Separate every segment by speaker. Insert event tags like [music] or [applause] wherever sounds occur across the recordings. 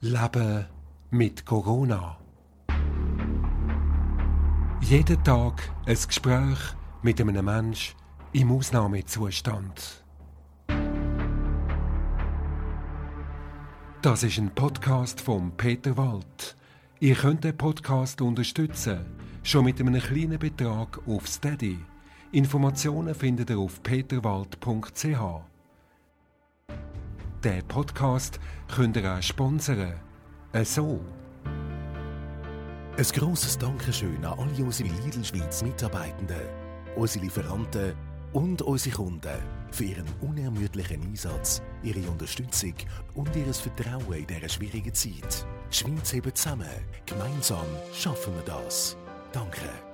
Speaker 1: Leben mit Corona. Jeden Tag ein Gespräch mit einem Menschen im Ausnahmezustand. Das ist ein Podcast von Peter Wald. Ihr könnt den Podcast unterstützen, schon mit einem kleinen Betrag auf Steady. Informationen findet ihr auf peterwald.ch. Der Podcast könnt ihr auch sponsern. Äh, so.
Speaker 2: Ein grosses Dankeschön an alle unsere Lidl Schweiz Mitarbeitenden, unsere Lieferanten und unsere Kunden für ihren unermüdlichen Einsatz, ihre Unterstützung und ihr Vertrauen in dieser schwierigen Zeit. Schweiz heben zusammen. Gemeinsam schaffen wir das. Danke.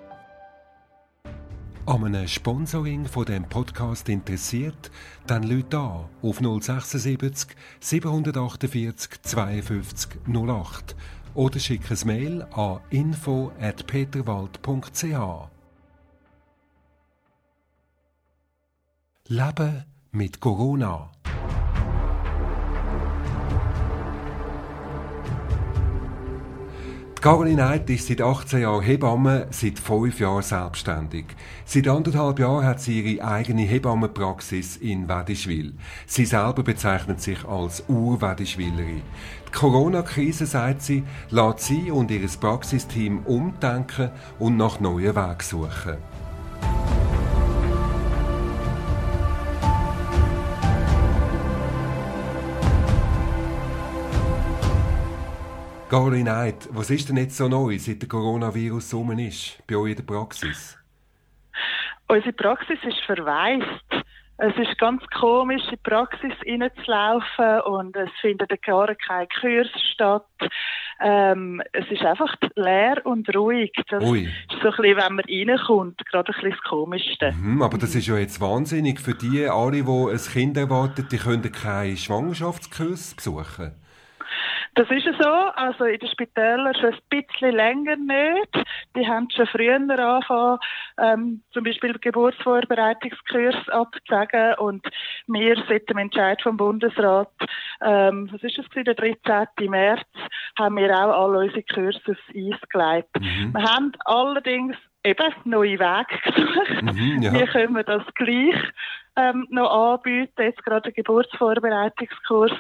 Speaker 1: An einem Sponsoring von dem Podcast interessiert, dann Leute an auf 076 748 52 08 oder schick ein Mail an info@peterwald.ch. Leben mit Corona. Caroline Eid ist seit 18 Jahren Hebamme, seit 5 Jahren selbstständig. Seit anderthalb Jahren hat sie ihre eigene Hebammenpraxis in Wedischwil. Sie selber bezeichnet sich als Ur-Wedischwillerin. Die Corona-Krise, sagt sie, lässt sie und ihr Praxisteam umdenken und nach neuen Wegen suchen. Caroline Eid, was ist denn jetzt so neu, seit der Coronavirus rum ist, bei euch in der Praxis?
Speaker 3: Unsere Praxis ist verwaist. Es ist ganz komisch, in die Praxis reinzulaufen und es findet gar kein Kurs statt. Ähm, es ist einfach leer und ruhig. Das
Speaker 1: Ui.
Speaker 3: ist so ein bisschen, wenn man reinkommt, gerade ein bisschen das Komischste.
Speaker 1: Hm, aber das ist ja jetzt wahnsinnig für die alle, die ein Kind erwarten, die können keinen Schwangerschaftskurs besuchen.
Speaker 3: Das ist so. Also in den Spitälern schon ein bisschen länger nicht. Die haben schon früher angefangen, ähm, zum Beispiel Geburtsvorbereitungskurs abzusagen. Und wir seit dem Entscheid vom Bundesrat, ähm, was ist das gewesen, der 13. März, haben wir auch alle unsere Kurse aufs Eis gelegt.
Speaker 1: Mhm.
Speaker 3: Wir haben allerdings eben neue Wege gesucht.
Speaker 1: Mhm, ja.
Speaker 3: Wie können wir das gleich ähm, noch anbieten, jetzt gerade einen Geburtsvorbereitungskurs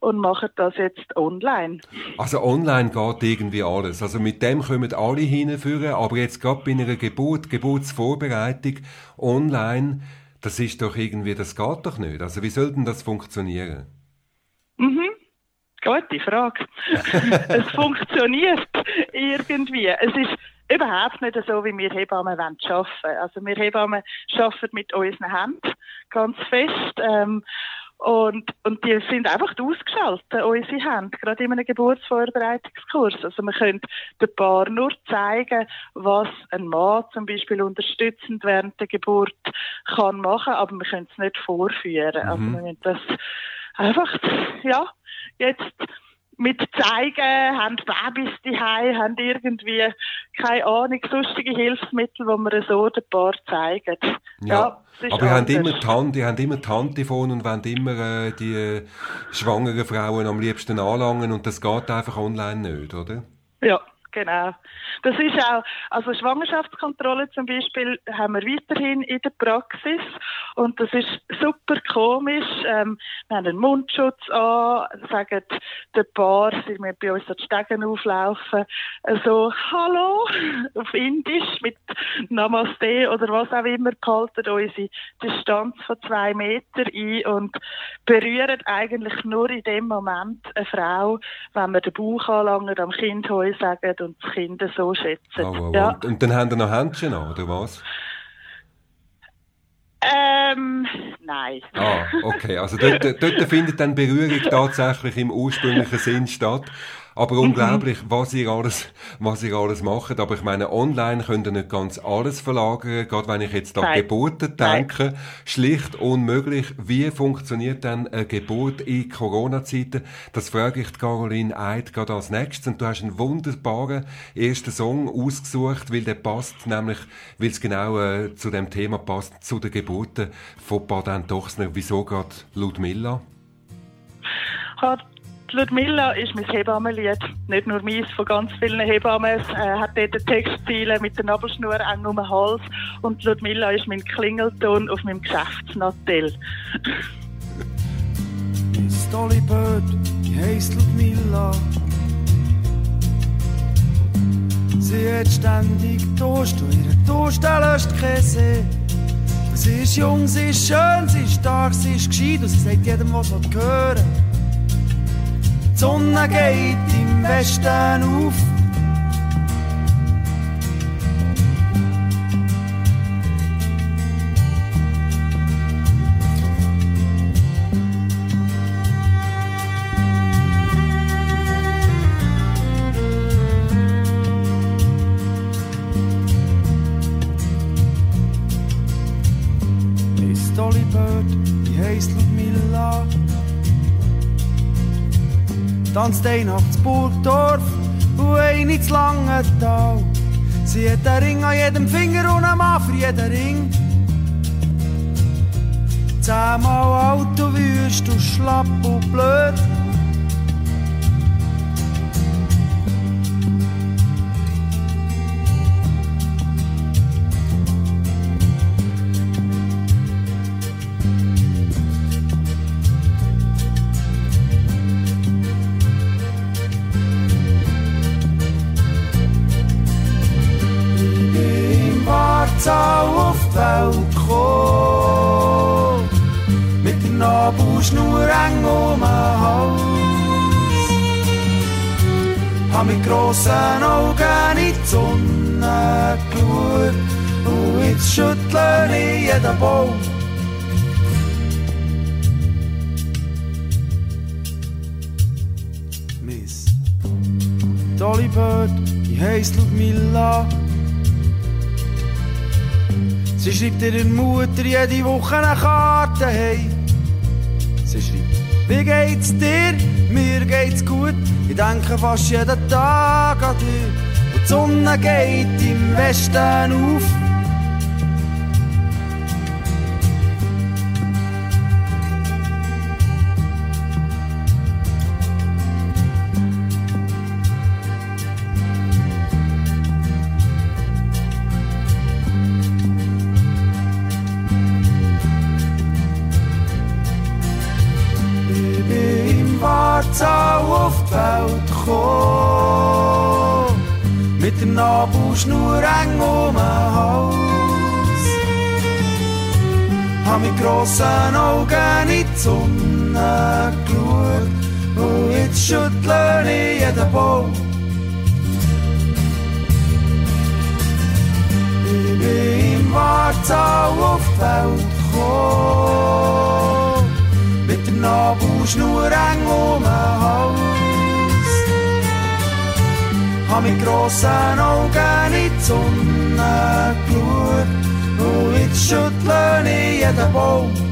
Speaker 3: und machen das jetzt online.
Speaker 1: Also online geht irgendwie alles. Also mit dem kommen alle hinführen, aber jetzt gerade bei einer Geburt, Geburtsvorbereitung online, das ist doch irgendwie, das geht doch nicht. Also wie soll denn das funktionieren?
Speaker 3: Mhm. Gute Frage. [laughs] es funktioniert [laughs] irgendwie. Es ist überhaupt nicht so, wie wir Hebammen wollen arbeiten. Also wir Hebammen arbeiten mit unseren Händen ganz fest. Ähm, und, und die sind einfach ausgeschaltet, unsere Hände, gerade in einem Geburtsvorbereitungskurs. Also wir können dem Paar nur zeigen, was ein Mann zum Beispiel unterstützend während der Geburt kann machen, aber wir können es nicht vorführen. Also
Speaker 1: Mhm.
Speaker 3: wir müssen das einfach, ja, jetzt mit zeigen, haben Babys daheim, haben irgendwie, keine Ahnung, sonstige Hilfsmittel, die wir so dem Paar zeigen.
Speaker 1: Ja,
Speaker 3: ist
Speaker 1: aber ihr habt
Speaker 3: anders.
Speaker 1: immer die Hand, ihr habt immer die Handtelefon und wollt immer äh, die äh, schwangeren Frauen am liebsten anlangen und das geht einfach online nicht, oder?
Speaker 3: Ja, genau. Das ist auch, also Schwangerschaftskontrolle zum Beispiel haben wir weiterhin in der Praxis und das ist super komisch. Ähm, wir haben einen Mundschutz an, sagen der Paar, sie müssen bei uns so die Stegen auflaufen, so Hallo [laughs] auf Indisch mit Namaste oder was auch immer, behalten unsere Distanz von zwei Meter ein und berühren eigentlich nur in dem Moment eine Frau, wenn wir den Bauch anlangen, am Kind Heu sagen und das Kind so schätzen.
Speaker 1: Oh, wow,
Speaker 3: Ja.
Speaker 1: wow. Und dann habt ihr noch Händchen an, oder was?
Speaker 3: Ähm, nein.
Speaker 1: Ah, okay. Also dort, dort findet dann Berührung tatsächlich im ursprünglichen Sinn statt. Aber unglaublich, was ihr alles, was ihr alles macht. Aber ich meine, online könnt ihr nicht ganz alles verlagern. Gerade wenn ich jetzt an
Speaker 3: Nein.
Speaker 1: Geburten
Speaker 3: Nein.
Speaker 1: denke, schlicht unmöglich. Wie funktioniert dann eine Geburt in Corona-Zeiten? Das frage ich die Caroline Eid gerade als nächstes. Und du hast einen wunderbaren ersten Song ausgesucht, weil der passt, nämlich, weil es genau äh, zu dem Thema passt, zu den Geburten von Baden-Dochsner. Wieso gerade Ludmilla?
Speaker 3: Hat Ludmilla ist mein Hebammenlied. Nicht nur meins, von ganz vielen Hebammen. Es äh, hat dort Textziele mit der Nabelschnur eng um den Hals. Und Ludmilla ist mein Klingelton auf meinem Geschäftsnattel.
Speaker 4: Miss Dolly Bird, die heisst Ludmilla. Sie hat ständig Durst und ihre Durst löscht See. Sie ist jung, sie ist schön, sie ist stark, sie ist gescheit und sie sagt jedem, was sie hören Die Sonne geht im Westen auf. Tanzt ein nachts Burgdorf und ein ins lange Tal. Sie hat einen Ring an jedem Finger und einen Mann für jeden Ring. Zehnmal alt und wüst und schlapp und blöd. Grossen Augen in die Sonne geschaut und jetzt schüttle ich jeden Baum. Miss Dolly Bird, die heisst Ludmilla. Sie schreibt ihrer Mutter jede Woche eine Karte, hey. Sie schreibt, wie geht's dir? Mir geht's gut. Ich denke fast jeden Tag an dich. Und die Sonne geht im Westen auf. Nabelschnur eng um den Hals. Hab mit grossen Augen in die Sonne geschaut und jetzt schüttle ich jeden Baum. Ich bin im Wartau auf die Welt gekommen, mit der Nabelschnur eng um den Hals. Hab mit grossen Augen in die Sonne geschaut und jetzt schüttle ich jeden Baum.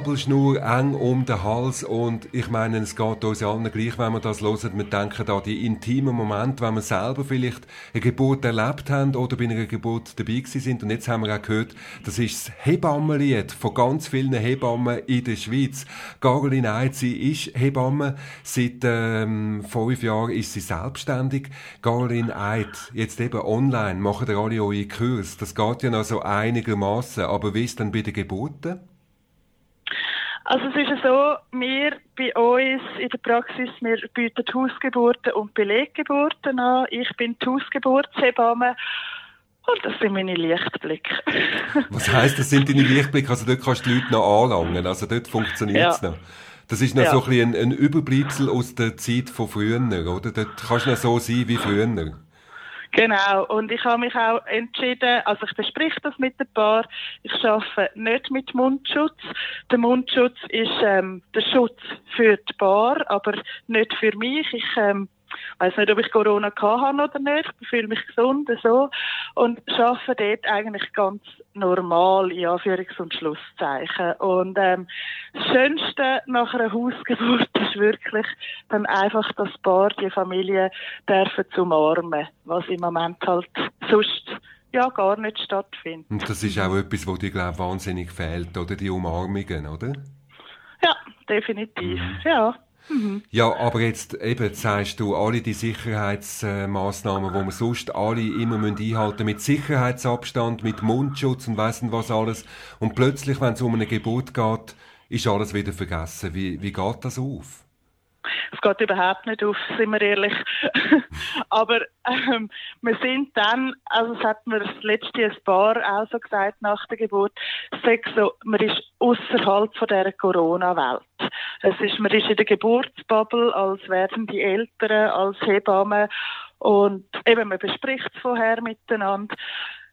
Speaker 1: Nabelschnur eng um den Hals und ich meine, es geht uns allen gleich, wenn wir das hören. Wir denken an die intimen Momente, wenn wir selber vielleicht eine Geburt erlebt haben oder bei einer Geburt dabei sind. Und jetzt haben wir auch gehört, das ist das Hebammenlied von ganz vielen Hebammen in der Schweiz. Caroline Eid, sie ist Hebamme. Seit ähm, fünf Jahren ist sie selbstständig. Caroline Eid, jetzt eben online, machen ihr alle eure Kurs. Das geht ja noch so einigermaßen. Aber wie ist denn bei den Geburten?
Speaker 3: Also es ist so, wir bei uns in der Praxis, wir bieten Hausgeburten und Beleggeburten an. Ich bin die Hausgeburtshebamme und das sind meine Lichtblicke. [laughs]
Speaker 1: Was heisst, das sind deine Lichtblicke? Also dort kannst du die Leute noch anlangen, also dort funktioniert es ja. noch. Das ist noch ja. so ein, ein Überbleibsel aus der Zeit von früher, oder? Dort kannst du noch so sein wie früher.
Speaker 3: Genau. Und ich habe mich auch entschieden, also ich bespreche das mit dem Paar. Ich arbeite nicht mit Mundschutz. Der Mundschutz ist ähm, der Schutz für die Paar, aber nicht für mich. Ich ähm, weiß nicht, ob ich Corona habe oder nicht. Ich fühle mich gesund, so. Und arbeite dort eigentlich ganz normal, in Anführungs- und Schlusszeichen. Und, ähm, das Schönste nach einer Hausgeburt ist wirklich dann einfach das Paar, die Familie dürfen zu umarmen, was im Moment halt sonst ja gar nicht stattfindet.
Speaker 1: Und das ist auch etwas, was dir, glaube wahnsinnig fehlt, oder? Die Umarmungen, oder?
Speaker 3: Ja, definitiv, mhm. ja.
Speaker 1: Mhm. Ja, aber jetzt eben sagst du, alle die Sicherheitsmaßnahmen, wo man sonst alle immer einhalten mit Sicherheitsabstand, mit Mundschutz und weiss nicht was alles. Und plötzlich, wenn es um eine Geburt geht, ist alles wieder vergessen. Wie, wie geht das auf?
Speaker 3: Es geht überhaupt nicht auf, sind wir ehrlich. [laughs] Aber ähm, wir sind dann, also es hat mir das letzte Paar auch so gesagt nach der Geburt, so, man ist außerhalb von dieser Corona-Welt. Man ist in der Geburtsbubble als werden die Eltern, als Hebammen und eben man bespricht es vorher miteinander.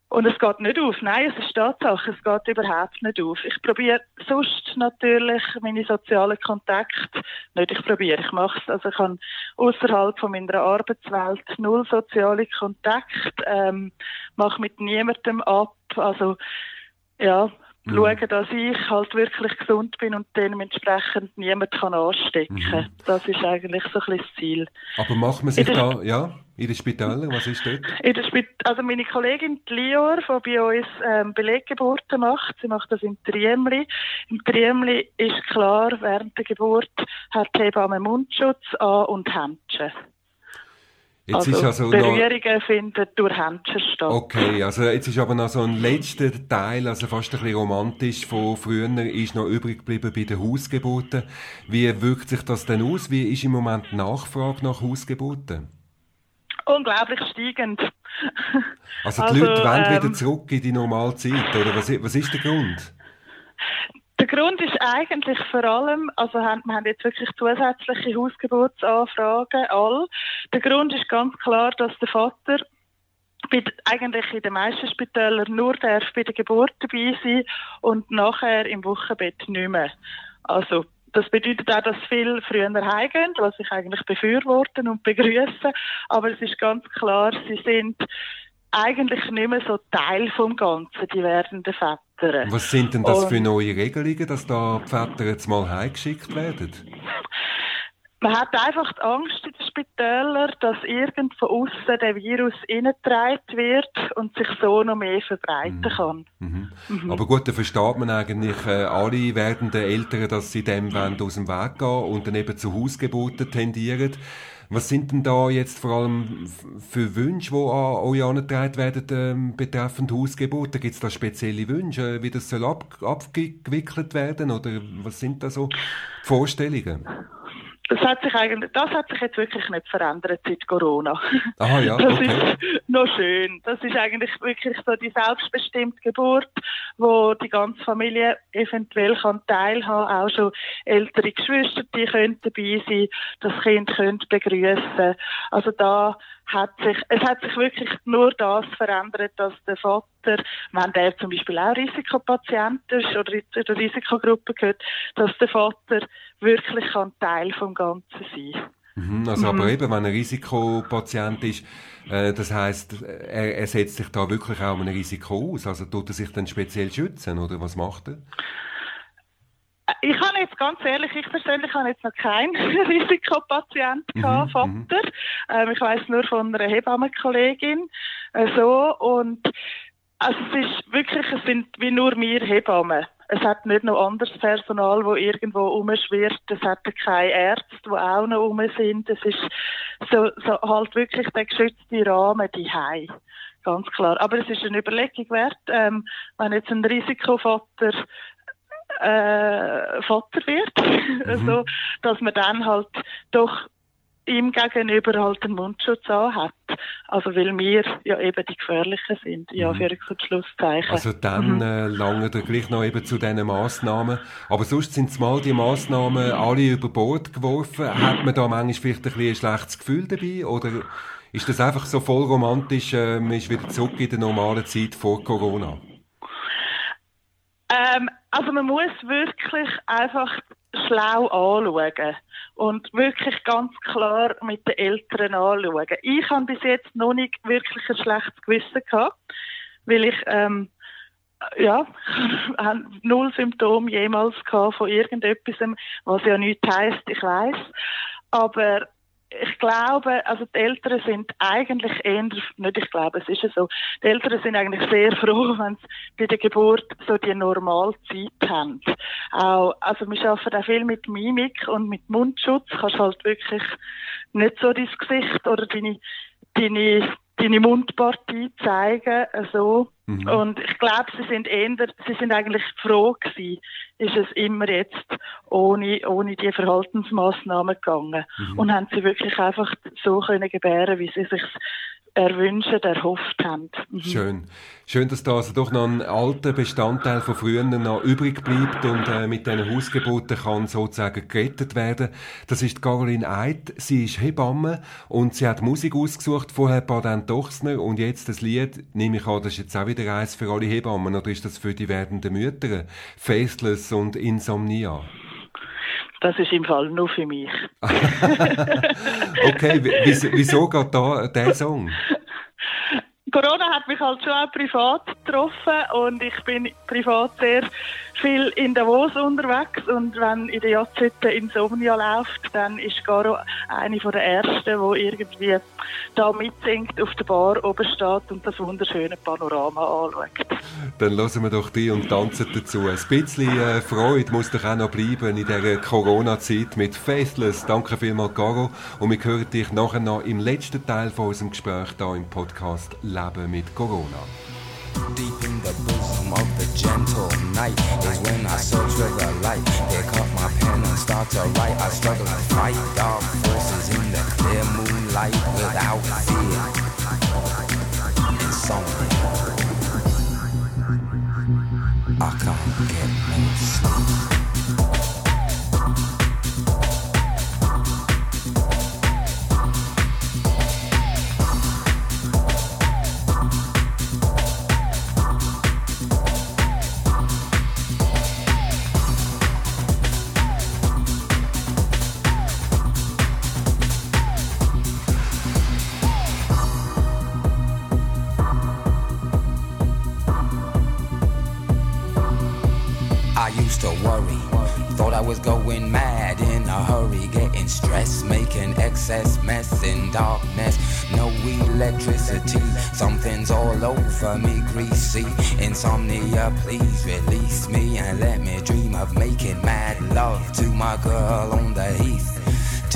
Speaker 3: Und es geht nicht auf. Nein, es ist Tatsache, es geht überhaupt nicht auf. Ich probiere sonst natürlich meine sozialen Kontakte, nicht ich probiere, ich mache es. Also ich habe außerhalb von meiner Arbeitswelt null soziale Kontakte, ähm, mache mit niemandem ab. Also ja, mhm. schauen, dass ich halt wirklich gesund bin und dementsprechend niemand kann anstecken. Mhm. Das ist eigentlich so ein bisschen das Ziel.
Speaker 1: Aber macht man sich da, ja, in den Spitälern, was ist dort?
Speaker 3: In der Spit also meine Kollegin Lior, die bei uns ähm, Beleggeburten macht, sie macht das im Triemli. Im Triemli ist klar, während der Geburt hat die Hebamme Mundschutz an und Händchen. Jetzt also, ist also Berührungen noch... finden durch Händchen statt.
Speaker 1: Okay, also jetzt ist aber noch so ein letzter Teil, also fast ein bisschen romantisch von früher, ist noch übrig geblieben bei den Hausgeburten. Wie wirkt sich das denn aus? Wie ist im Moment die Nachfrage nach Hausgeburten?
Speaker 3: Unglaublich steigend.
Speaker 1: Also [laughs] die also, Leute wollen ähm, wieder zurück in die normale Zeit, oder was, was ist der Grund?
Speaker 3: Der Grund ist eigentlich vor allem, also wir haben jetzt wirklich zusätzliche Hausgeburtsanfragen, all. Der Grund ist ganz klar, dass der Vater eigentlich in den meisten Spitälern nur darf bei der Geburt dabei sein und nachher im Wochenbett nicht mehr. Also das bedeutet auch, dass viele früher heimgehen, was ich eigentlich befürworten und begrüße. Aber es ist ganz klar, sie sind eigentlich nicht mehr so Teil vom Ganzen, die werdenden Väter.
Speaker 1: Was sind denn das und für neue Regelungen, dass da die Väter jetzt mal heimgeschickt werden?
Speaker 3: Man hat einfach die Angst in den Spitälern, dass irgend von außen der Virus reingetragen wird und sich so noch mehr verbreiten mhm. kann.
Speaker 1: Mhm. Mhm. Aber gut, da versteht man eigentlich äh, alle werdenden Eltern, dass sie dem aus dem Weg gehen und dann eben zu Hausgeburten tendieren. Was sind denn da jetzt vor allem für Wünsche, die an euch angetragen werden ähm, betreffend Hausgeburten? Gibt es da spezielle Wünsche, wie das soll ab, abgewickelt werden oder was sind da so Vorstellungen?
Speaker 3: Das hat sich eigentlich, das hat sich jetzt wirklich nicht verändert seit Corona.
Speaker 1: Ah, ja, [laughs]
Speaker 3: das ist noch schön. Das ist eigentlich wirklich so die selbstbestimmte Geburt, wo die ganze Familie eventuell kann teilhaben, auch schon ältere Geschwister, die können dabei sein, das Kind könnte begrüßen. Also da hat sich, es hat sich wirklich nur das verändert, dass der Vater, wenn der zum Beispiel auch Risikopatient ist oder in der Risikogruppe gehört, dass der Vater wirklich ein Teil vom Ganzen sein
Speaker 1: mhm, also mhm. aber eben, wenn er Risikopatient ist, äh, das heißt, er, er setzt sich da wirklich auch ein Risiko aus. Also tut er sich dann speziell schützen oder was macht er?
Speaker 3: Ich habe jetzt ganz ehrlich, ich persönlich habe jetzt noch keinen [laughs] Risikopatient mhm, gehabt, Vater. Mhm. Ähm, ich weiß nur von einer Hebammenkollegin äh, so und also es ist wirklich, es sind wie nur wir Hebammen. Es hat nicht noch anderes Personal, wo irgendwo umschwirrt. Es hat keine Ärzte, die auch noch rum sind. Es ist so, so halt wirklich der geschützte Rahmen die Hei. Ganz klar. Aber es ist eine Überlegung wert, ähm, wenn jetzt ein Risikovater äh, Vater wird, [laughs] mhm. also, dass man dann halt doch ihm gegenüber halt einen Mundschutz hat. Also weil wir ja eben die Gefährlichen sind, ja, mhm. für und Schlusszeichen.
Speaker 1: Also dann mhm. äh, lange da gleich noch eben zu diesen Massnahmen. Aber sonst sind es mal die Massnahmen alle über Bord geworfen. Hat man da manchmal vielleicht ein, bisschen ein schlechtes Gefühl dabei? Oder ist das einfach so voll romantisch, äh, man ist wieder zurück in der normalen Zeit vor Corona?
Speaker 3: Ähm, also man muss wirklich einfach schlau anschauen und wirklich ganz klar mit den Eltern anschauen. Ich habe bis jetzt noch nicht wirklich ein schlechtes Gewissen gehabt, weil ich ähm, ja, [laughs] null Symptome jemals gehabt von irgendetwas, was ja nichts heisst, ich weiß. Aber ich glaube, also die Eltern sind eigentlich eher, nicht ich glaube, es ist ja so, die Eltern sind eigentlich sehr froh, [laughs] wenn sie bei der Geburt so die Normalzeit haben. Auch, also wir arbeiten auch viel mit Mimik und mit Mundschutz, kannst halt wirklich nicht so dein Gesicht oder deine, deine, deine Mundpartie zeigen, so. Mhm. Und ich glaube, sie sind eher, sie sind eigentlich froh gewesen, ist es immer jetzt ohne, ohne die Verhaltensmaßnahmen gegangen. Mhm. Und haben sie wirklich einfach so können gebären, wie sie sich erwünschen, erhofft haben.
Speaker 1: Mhm. Schön. Schön, dass da also doch noch ein alter Bestandteil von früher noch übrig bleibt und äh, mit diesen Hausgeburten kann sozusagen gerettet werden. Das ist Caroline Eid. Sie ist Hebamme und sie hat Musik ausgesucht, vorher Baden Dochsner und jetzt das Lied, nehme ich an, das ist jetzt auch wieder eins für alle Hebammen oder ist das für die werdenden Mütter? Faceless und Insomnia.
Speaker 3: Das ist im Fall nur für mich. [laughs]
Speaker 1: okay, wieso, geht da der Song?
Speaker 3: Corona hat mich halt schon auch privat getroffen und ich bin privat sehr viel in Davos unterwegs und wenn in der Jahrzehnte Insomnia läuft, dann ist Garo eine von der ersten, die irgendwie da mitsingt, auf der Bar oben steht und das wunderschöne Panorama anschaut.
Speaker 1: Dann lassen wir doch die und tanzen dazu. Ein bisschen äh, Freude muss doch auch noch bleiben in dieser Corona-Zeit mit Faithless. Danke vielmals, Garo. Und wir hören dich nachher noch im letzten Teil von unserem Gespräch hier im Podcast Leben mit Corona. Deep in the bosom of the gentle night is when I search for the light. Pick up my pen and start to write. I struggle to fight dark forces in the clear moonlight without fear. Insomnia. I can't get no sleep. Was going mad in a hurry, getting stressed, making excess mess in darkness. No electricity, something's all over me, greasy. Insomnia, please release me and let me dream of making mad love to my girl on the heath.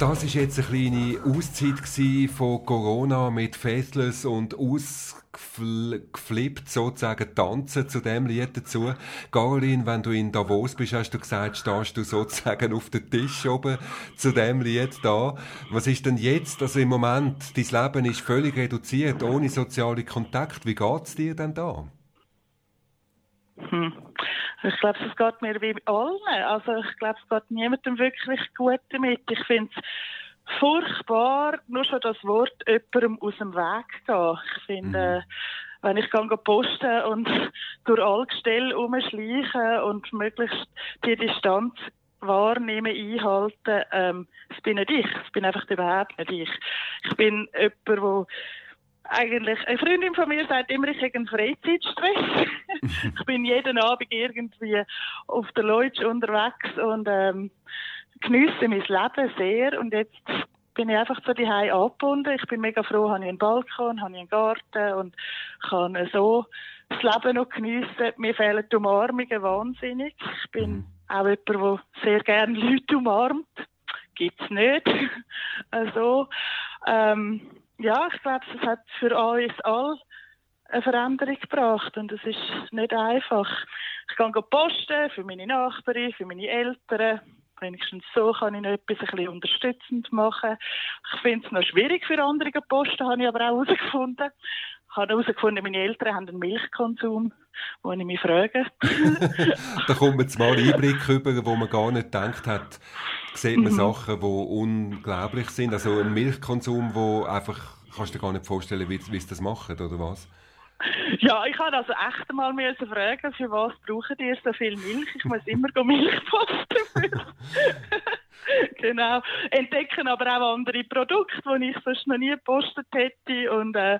Speaker 1: Das ist jetzt eine kleine Auszeit von Corona mit Faithless und ausgeflippt sozusagen tanzen zu dem Lied dazu. Caroline, wenn du in Davos bist, hast du gesagt, stehst du sozusagen auf dem Tisch oben zu dem Lied da. Was ist denn jetzt, also im Moment, dein Leben ist völlig reduziert, ohne soziale Kontakt. Wie geht's dir denn da?
Speaker 3: Hm. Ich glaube, es geht mir wie allen. Also ich glaube, es geht niemandem wirklich gut damit. Ich finde es furchtbar, nur schon das Wort jemandem aus dem Weg gehen. Ich finde, mhm. wenn ich gehe posten und [laughs] durch alle Gestelle umschleichen und möglichst die Distanz wahrnehmen, einhalten, ähm, das bin nicht ich. Das bin einfach überhaupt nicht ich. Ich bin jemand, der eigentlich, eine Freundin von mir sagt immer, ich habe einen Freizeitstress. [laughs] ich bin jeden Abend irgendwie auf der Leutsch unterwegs und ähm, genieße mein Leben sehr. Und jetzt bin ich einfach die Hause angebunden. Ich bin mega froh, habe ich einen Balkon, habe ich einen Garten und kann so das Leben noch geniessen. Mir fehlen die Umarmungen wahnsinnig. Ich bin mhm. auch jemand, der sehr gerne Leute umarmt. Gibt's nicht. [laughs] also, ähm, ja, ich glaube, es hat für uns alle eine Veränderung gebracht und es ist nicht einfach. Ich kann posten für meine Nachbarin, für meine Eltern. Wenigstens so kann ich noch etwas ein bisschen unterstützend machen. Ich finde es noch schwierig für andere posten, habe ich aber auch herausgefunden. Ich habe herausgefunden, meine Eltern haben einen Milchkonsum, wo ich mich frage. [laughs]
Speaker 1: da kommt man mal Einblick über, wo man gar nicht gedacht hat, sieht man mhm. Sachen, die unglaublich sind. Also ein Milchkonsum, wo einfach, kannst du dir gar nicht vorstellen, wie, wie sie das machen, oder was?
Speaker 3: Ja, ich habe also echt mal müssen fragen, für was brauchen ihr so viel Milch? Ich muss immer Milch posten. [laughs] genau. Entdecken aber auch andere Produkte, die ich sonst noch nie gepostet hätte. Und, äh,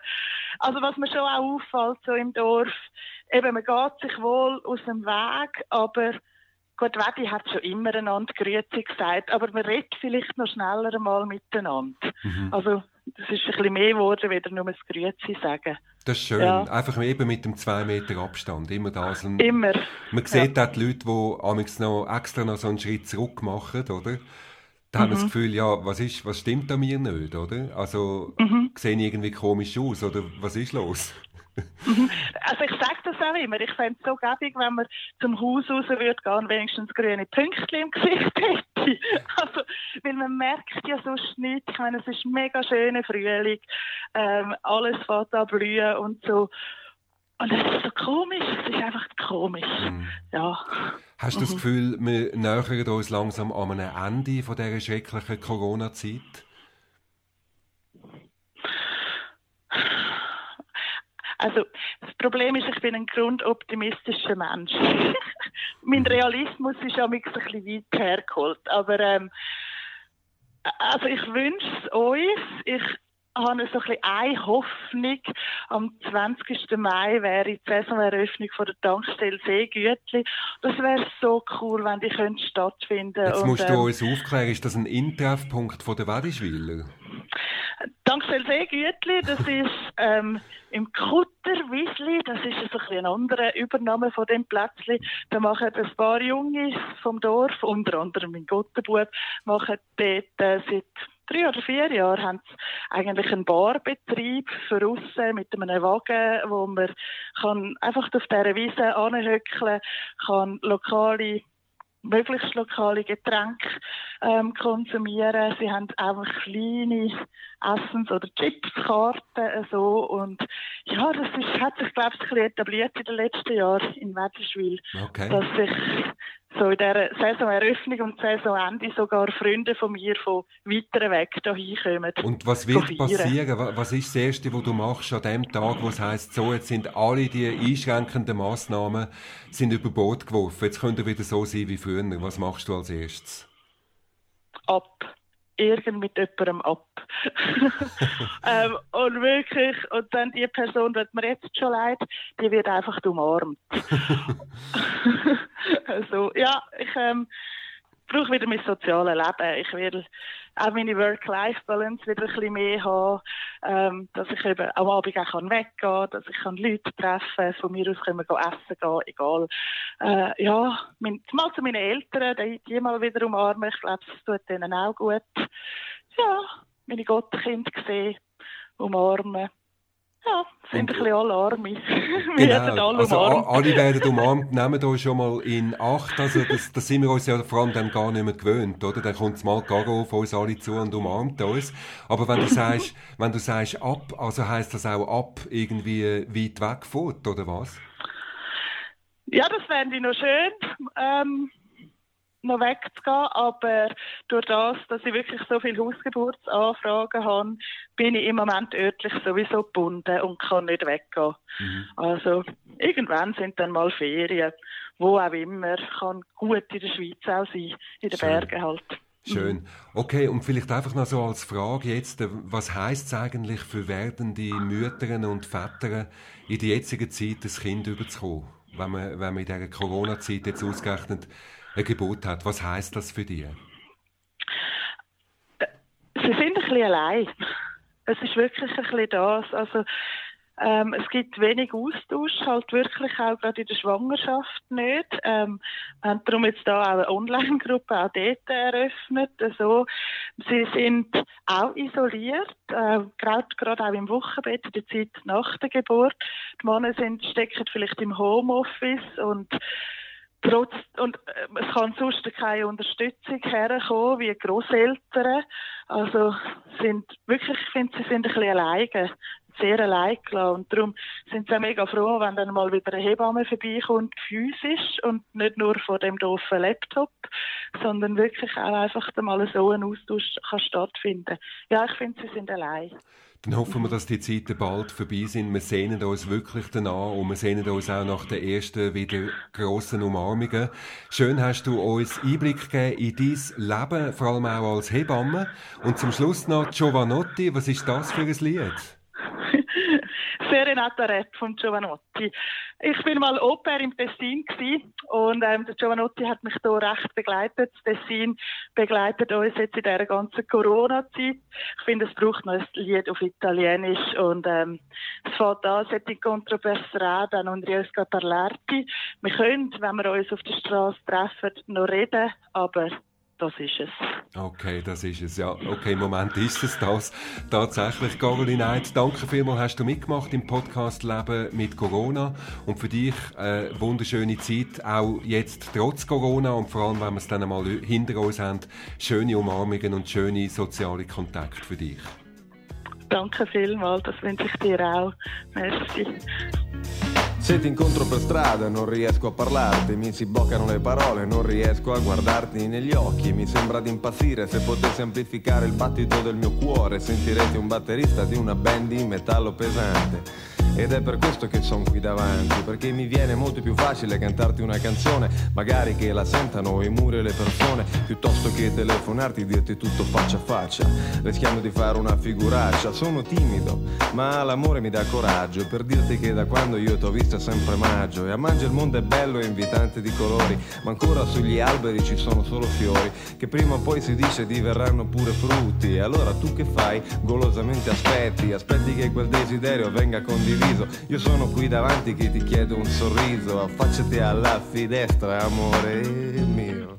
Speaker 3: also was mir schon auch auffällt, so im Dorf, eben, man geht sich wohl aus dem Weg, aber Gut, Wedi hat schon immer einander Grüezi gesagt, aber man redet vielleicht noch schneller mal miteinander. Mhm. Also, das ist ein bisschen mehr geworden, wieder nur das Grüezi sagen.
Speaker 1: Das ist schön. Ja. Einfach eben mit dem 2 Meter Abstand. Immer das. Und
Speaker 3: immer.
Speaker 1: Man sieht ja. auch die Leute, die noch extra noch so einen Schritt zurück machen, oder? Da mhm. haben das Gefühl, ja, was ist, was stimmt an mir nicht, oder? Also, mhm. sehen irgendwie komisch aus, oder was ist los?
Speaker 3: Mhm. also ich sage das auch immer, ich fände es so gäbig, wenn man zum Haus raus würde gehen und wenigstens grüne Pünktchen im Gesicht hätte. [laughs] Also, weil man merkt ja sonst nicht, ich meine, es ist mega schöner Frühling, ähm, alles fängt an blühen und so. Und es ist so komisch, es ist einfach komisch, mhm. ja.
Speaker 1: Hast du das mhm. Gefühl, wir nähern uns langsam an einem Ende von dieser schrecklichen Corona-Zeit?
Speaker 3: Also das Problem ist, ich bin ein grundoptimistischer Mensch. [laughs] mein Realismus ist ja ein bisschen weit hergeholt. Aber ähm, also ich wünsche es uns. Ich habe so ein bisschen eine Hoffnung. Am 20. Mai wäre die Saisoneröffnung von der Tankstelle Seegütli. Das wäre so cool, wenn die könnte stattfinden
Speaker 1: Jetzt musst und, ähm, du uns aufklären, ist das ein Intreffpunkt von der Wedischwiller?
Speaker 3: Tankstelle Seegütli, das ist ähm, im Kutterwiesli, das ist so ein, ein anderer Übernahme von dem Plätzli. Da machen ein paar Junge vom Dorf, unter anderem mein Gottenbub, machen dort äh, seit drei oder vier Jahren haben sie eigentlich einen Barbetrieb für aussen mit einem Wagen, wo man kann einfach auf dieser Wiese anhöckeln, kann lokale möglichst lokale Getränke ähm, konsumieren. Sie haben auch kleine Essens- oder Chipskarten äh, so und ja, das ist, hat sich glaube ich ein bisschen etabliert in den letzten Jahren in Wetterschwil, okay. dass sich so in der Saisoneröffnung und Saisonende sogar Freunde von mir von weiteren weg dahin kommen.
Speaker 1: Und was wird passieren? Was ist das Erste, was du machst an dem Tag, wo es heisst, so, jetzt sind alle die einschränkenden Massnahmen sind über Bord geworfen, jetzt könnte wieder so sein wie früher. Was machst du als erstes?
Speaker 3: Ab irgend mit jemandem ab. [laughs] ähm, und wirklich, und dann die Person, die mir jetzt schon leid, die wird einfach umarmt. [laughs] [laughs] also, ja, ich ähm, brauche wieder mein soziales Leben. Ich will auch meine Work-Life-Balance wieder ein bisschen mehr haben, ähm, dass ich eben am Abend auch weggehen kann, dass ich Leute treffen kann, von mir aus können wir essen gehen, egal. Äh, ja, mein, mal zu meinen Eltern, die, die mal wieder umarmen, ich glaube, das tut denen auch gut. ja, meine Gottenkinder sehen, umarmen. Ja, sind und, ein bisschen alle Arme. [laughs]
Speaker 1: Wir genau. alle also umarmt. alle werden umarmt, nehmen da schon mal in Acht. Also das, das sind wir uns ja vor allem dann gar nicht mehr gewöhnt, oder? Dann kommt mal Garo auf uns alle zu und umarmt uns. Aber wenn du [laughs] sagst, wenn du sagst ab, also heisst das auch ab irgendwie weit weg fort, oder was?
Speaker 3: Ja, das fände ich noch schön. Ähm, noch wegzugehen, aber durch das, dass ich wirklich so viele Hausgeburtsanfragen habe, bin ich im Moment örtlich sowieso gebunden und kann nicht weggehen. Mhm. Also irgendwann sind dann mal Ferien, wo auch immer, kann gut in der Schweiz auch sein, in den Schön. Bergen halt.
Speaker 1: Schön. Okay, und vielleicht einfach noch so als Frage jetzt, was heißt es eigentlich für werdende Mütter und Väter in der jetzigen Zeit, das Kind überzukommen? Wenn man, wenn man in dieser Corona-Zeit jetzt ausgerechnet ein Gebot hat. Was heißt das für dich?
Speaker 3: Sie sind ein bisschen allein. Es ist wirklich ein bisschen das. Also, ähm, es gibt wenig Austausch, halt wirklich auch gerade in der Schwangerschaft nicht. Ähm, wir haben darum jetzt da auch eine Online-Gruppe auch dort eröffnet. Also, sie sind auch isoliert, äh, gerade, gerade auch im Wochenbett, in der Zeit nach der Geburt. Die Männer sind, stecken vielleicht im Homeoffice und trotz, und äh, es kann sonst keine Unterstützung herkommen, wie Großeltern. Also, sind wirklich, ich finde, sie sind ein bisschen alleine, sehr allein gelassen. Und darum sind sie auch mega froh, wenn dann mal wieder eine Hebamme vorbeikommt, physisch und nicht nur vor dem doofen Laptop, sondern wirklich auch einfach mal so ein Austausch kann stattfinden. Ja, ich finde, sie sind allein.
Speaker 1: Dann hoffen wir, dass die Zeiten bald vorbei sind. Wir sehnen uns wirklich danach und wir sehnen uns auch nach den ersten wieder grossen Umarmungen. Schön hast du uns Einblick gegeben in dein Leben, vor allem auch als Hebamme. Und zum Schluss noch Giovanotti. Was ist das für ein Lied?
Speaker 3: Serenata Rap von Giovanotti. Ich bin mal pair im Tessin und ähm, der Giovanotti hat mich da recht begleitet. Das Tessin begleitet uns jetzt in dieser ganzen Corona-Zeit. Ich finde, es braucht noch ein Lied auf Italienisch und ähm, es fängt an, «Se ti incontro per strada non riesco a parlarti». Wir können, wenn wir uns auf der Straße treffen, noch reden, aber das ist es.
Speaker 1: Okay, das ist es. Ja, okay, im Moment ist es das. Tatsächlich, Caroline Eid, danke vielmals, hast du mitgemacht im Podcast Leben mit Corona. Und für dich eine äh, wunderschöne Zeit, auch jetzt trotz Corona und vor allem, wenn wir es dann einmal hinter uns haben, schöne Umarmungen und schöne soziale Kontakte für dich.
Speaker 3: Danke vielmals, das wünsche ich dir auch. Merci.
Speaker 5: Se ti incontro per strada non riesco a parlarti, mi si bloccano le parole, non riesco a guardarti negli occhi, mi sembra di impazzire, se potessi amplificare il battito del mio cuore, sentirete un batterista di una band di metallo pesante. Ed è per questo che sono qui davanti, perché mi viene molto più facile cantarti una canzone, magari che la sentano i muri e le persone, piuttosto che telefonarti e dirti tutto faccia a faccia, rischiando di fare una figuraccia. Sono timido, ma l'amore mi dà coraggio per dirti che da quando io t'ho visto è sempre maggio e a maggio il mondo è bello e invitante di colori, ma ancora sugli alberi ci sono solo fiori, che prima o poi si dice diverranno pure frutti. E allora tu che fai? Golosamente aspetti, aspetti che quel desiderio venga condiviso condiviso. Io sono qui davanti che ti chiedo un sorriso. Affacciati alla finestra, amore mio.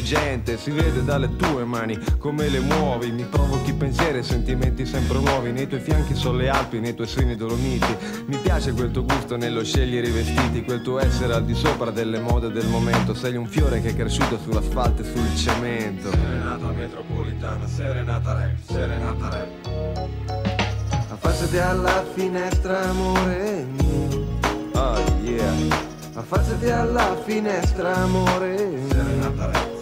Speaker 5: intelligente, si vede dalle tue mani come le muovi, mi provochi pensieri e sentimenti sempre nuovi, nei tuoi fianchi sono le Alpi, nei tuoi seni Dolomiti, mi piace quel tuo gusto nello scegliere i vestiti, quel tuo essere al di sopra delle mode del momento, sei un fiore che è cresciuto sull'asfalto e sul cemento. Serenata metropolitana, serenata rap, serenata rap. Affacciati alla finestra, amore mio. Oh yeah. Affacciati alla finestra, amore. Serenata rap.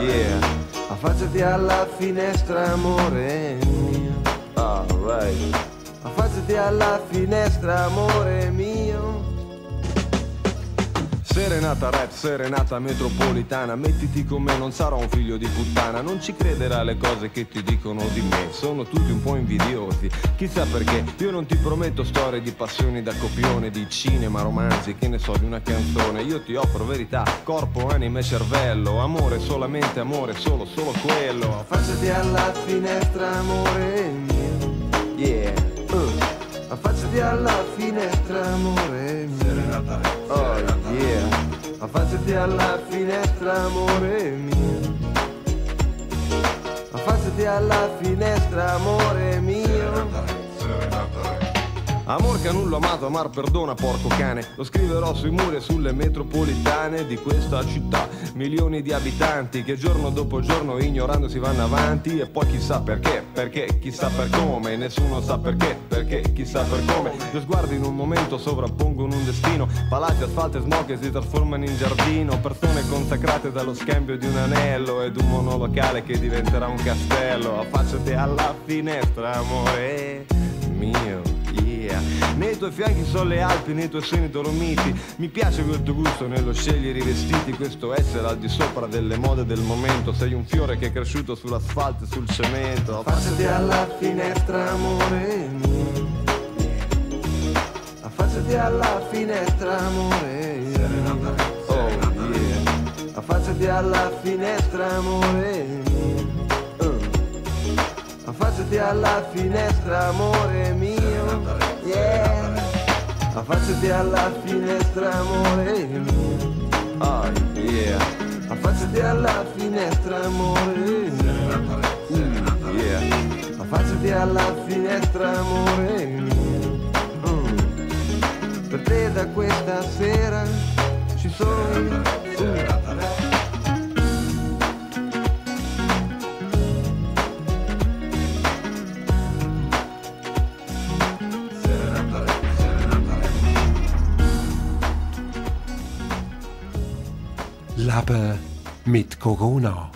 Speaker 5: Yeah, affacciati alla finestra, amore mio. Alright. Affacciati alla finestra, amore mio. Serenata rap, serenata metropolitana. Mettiti con me, non sarò un figlio di puttana. Non ci crederà alle cose che ti dicono di me. Sono tutti un po' invidiosi. Chissà perché, io non ti prometto storie di passioni da copione Di cinema, romanzi, che ne so, di una canzone. Io ti offro verità, corpo, anima e cervello. Amore, solamente amore, solo, solo quello.
Speaker 6: Affacciati alla finestra, amore mio. Yeah. Uh. Affacciati alla finestra, amore mio. Oh yeah Affacciati alla finestra, amore mio. Affacciati alla finestra, amore mio
Speaker 5: Amor che nulla amato, amar perdona, porco cane. Lo scriverò sui muri e sulle metropolitane di questa città. Milioni di abitanti che giorno dopo giorno ignorando si vanno avanti. E poi chissà perché, perché, chissà per come. Nessuno sa perché, perché, chissà per come. Due sguardi in un momento sovrappongono un destino. Palazzi, asfalto e smog che si trasformano in giardino. Persone consacrate dallo scambio di un anello ed un monolocale che diventerà un castello. Affacciati alla finestra, amore mio. Nei tuoi fianchi sono le Alpi, nei tuoi seni dolomiti. Mi piace quel tuo gusto nello scegliere i vestiti. Questo essere al di sopra delle mode del momento. Sei un fiore che è cresciuto sull'asfalto e sul cemento.
Speaker 6: Affacciati alla finestra, amore mio. Affacciati alla finestra, amore mio. Oh yeah. Affacciati alla finestra, amore mio. Uh. Affacciati alla finestra, amore mio. Yeah. Affacciati alla finestra, amore mio.
Speaker 5: Oh yeah,
Speaker 6: Affacciati alla finestra, amore mio.
Speaker 5: yeah.
Speaker 6: Affacciati alla finestra, amore mio. Mm. Per te da questa sera ci sono. Mm.
Speaker 1: Mit Corona.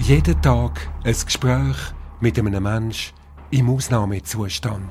Speaker 1: Jeden Tag ein Gespräch mit einem Mensch im Ausnahmezustand.